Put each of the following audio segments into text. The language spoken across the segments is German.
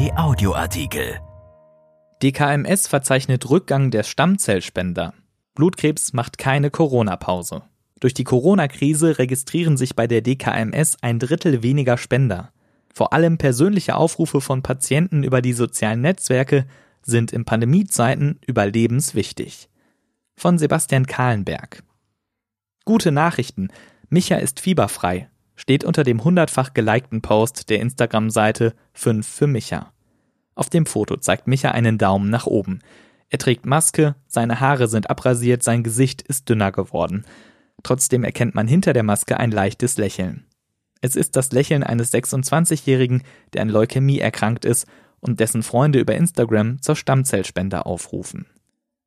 RP Audioartikel. DKMS verzeichnet Rückgang der Stammzellspender. Blutkrebs macht keine Corona-Pause. Durch die Corona-Krise registrieren sich bei der DKMS ein Drittel weniger Spender. Vor allem persönliche Aufrufe von Patienten über die sozialen Netzwerke sind in Pandemiezeiten überlebenswichtig. Von Sebastian Kahlenberg. Gute Nachrichten. Micha ist fieberfrei. Steht unter dem hundertfach gelikten Post der Instagram-Seite 5 für Micha. Auf dem Foto zeigt Micha einen Daumen nach oben. Er trägt Maske, seine Haare sind abrasiert, sein Gesicht ist dünner geworden. Trotzdem erkennt man hinter der Maske ein leichtes Lächeln. Es ist das Lächeln eines 26-Jährigen, der an Leukämie erkrankt ist und dessen Freunde über Instagram zur Stammzellspende aufrufen.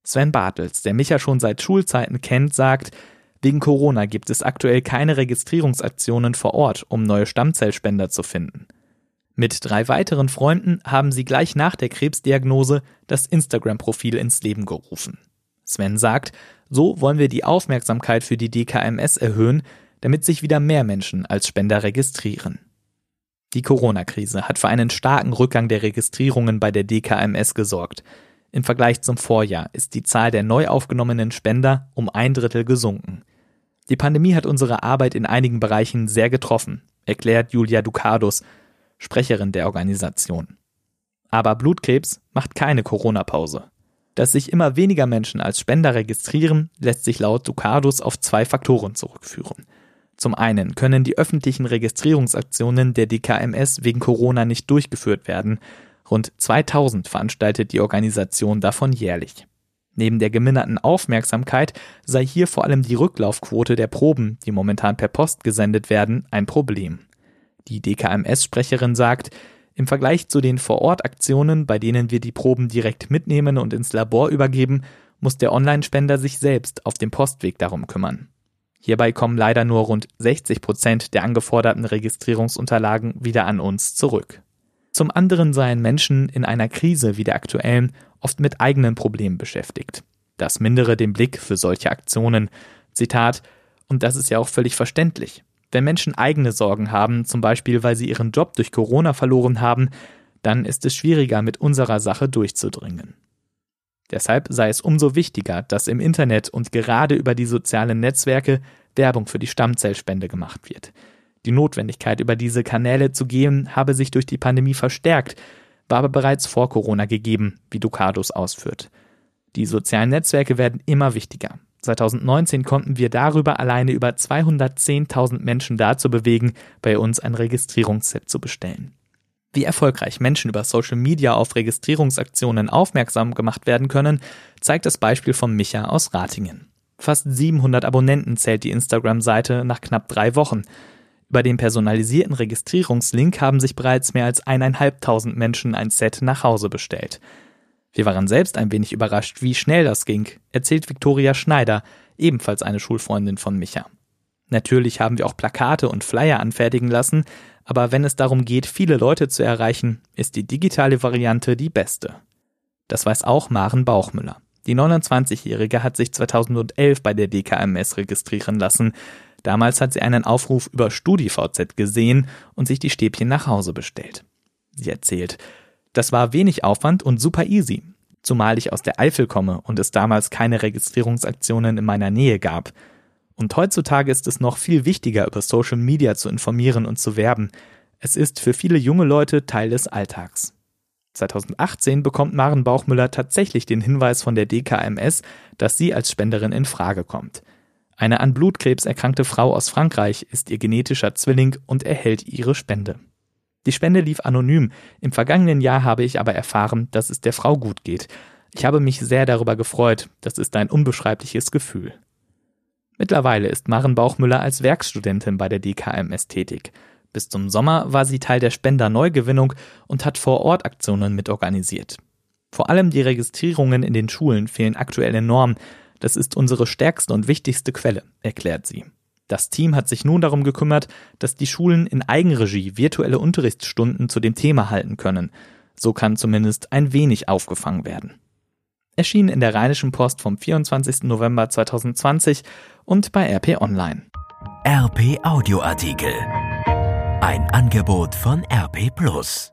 Sven Bartels, der Micha schon seit Schulzeiten kennt, sagt, wegen Corona gibt es aktuell keine Registrierungsaktionen vor Ort, um neue Stammzellspender zu finden. Mit drei weiteren Freunden haben sie gleich nach der Krebsdiagnose das Instagram-Profil ins Leben gerufen. Sven sagt, so wollen wir die Aufmerksamkeit für die DKMS erhöhen, damit sich wieder mehr Menschen als Spender registrieren. Die Corona-Krise hat für einen starken Rückgang der Registrierungen bei der DKMS gesorgt. Im Vergleich zum Vorjahr ist die Zahl der neu aufgenommenen Spender um ein Drittel gesunken. Die Pandemie hat unsere Arbeit in einigen Bereichen sehr getroffen, erklärt Julia Ducados, Sprecherin der Organisation. Aber Blutkrebs macht keine Corona-Pause. Dass sich immer weniger Menschen als Spender registrieren, lässt sich laut Ducados auf zwei Faktoren zurückführen. Zum einen können die öffentlichen Registrierungsaktionen der DKMS wegen Corona nicht durchgeführt werden. Rund 2000 veranstaltet die Organisation davon jährlich. Neben der geminderten Aufmerksamkeit sei hier vor allem die Rücklaufquote der Proben, die momentan per Post gesendet werden, ein Problem. Die DKMS-Sprecherin sagt, im Vergleich zu den Vorortaktionen, bei denen wir die Proben direkt mitnehmen und ins Labor übergeben, muss der Online-Spender sich selbst auf dem Postweg darum kümmern. Hierbei kommen leider nur rund 60 Prozent der angeforderten Registrierungsunterlagen wieder an uns zurück. Zum anderen seien Menschen in einer Krise wie der aktuellen oft mit eigenen Problemen beschäftigt. Das mindere den Blick für solche Aktionen. Zitat, und das ist ja auch völlig verständlich. Wenn Menschen eigene Sorgen haben, zum Beispiel weil sie ihren Job durch Corona verloren haben, dann ist es schwieriger, mit unserer Sache durchzudringen. Deshalb sei es umso wichtiger, dass im Internet und gerade über die sozialen Netzwerke Werbung für die Stammzellspende gemacht wird. Die Notwendigkeit, über diese Kanäle zu gehen, habe sich durch die Pandemie verstärkt, war aber bereits vor Corona gegeben, wie Ducados ausführt. Die sozialen Netzwerke werden immer wichtiger. 2019 konnten wir darüber alleine über 210.000 Menschen dazu bewegen, bei uns ein Registrierungsset zu bestellen. Wie erfolgreich Menschen über Social Media auf Registrierungsaktionen aufmerksam gemacht werden können, zeigt das Beispiel von Micha aus Ratingen. Fast 700 Abonnenten zählt die Instagram-Seite nach knapp drei Wochen. Über den personalisierten Registrierungslink haben sich bereits mehr als eineinhalbtausend Menschen ein Set nach Hause bestellt. Wir waren selbst ein wenig überrascht, wie schnell das ging, erzählt Viktoria Schneider, ebenfalls eine Schulfreundin von Micha. Natürlich haben wir auch Plakate und Flyer anfertigen lassen, aber wenn es darum geht, viele Leute zu erreichen, ist die digitale Variante die beste. Das weiß auch Maren Bauchmüller. Die 29-Jährige hat sich 2011 bei der DKMS registrieren lassen. Damals hat sie einen Aufruf über StudiVZ gesehen und sich die Stäbchen nach Hause bestellt. Sie erzählt, das war wenig Aufwand und super easy, zumal ich aus der Eifel komme und es damals keine Registrierungsaktionen in meiner Nähe gab. Und heutzutage ist es noch viel wichtiger, über Social Media zu informieren und zu werben. Es ist für viele junge Leute Teil des Alltags. 2018 bekommt Maren Bauchmüller tatsächlich den Hinweis von der DKMS, dass sie als Spenderin in Frage kommt. Eine an Blutkrebs erkrankte Frau aus Frankreich ist ihr genetischer Zwilling und erhält ihre Spende. Die Spende lief anonym. Im vergangenen Jahr habe ich aber erfahren, dass es der Frau gut geht. Ich habe mich sehr darüber gefreut. Das ist ein unbeschreibliches Gefühl. Mittlerweile ist Maren Bauchmüller als Werkstudentin bei der DKMS tätig. Bis zum Sommer war sie Teil der Spender-Neugewinnung und hat vor Ort Aktionen mitorganisiert. Vor allem die Registrierungen in den Schulen fehlen aktuell enorm. Das ist unsere stärkste und wichtigste Quelle, erklärt sie. Das Team hat sich nun darum gekümmert, dass die Schulen in Eigenregie virtuelle Unterrichtsstunden zu dem Thema halten können. So kann zumindest ein wenig aufgefangen werden erschien in der Rheinischen Post vom 24. November 2020 und bei RP Online. RP Audioartikel. Ein Angebot von RP Plus.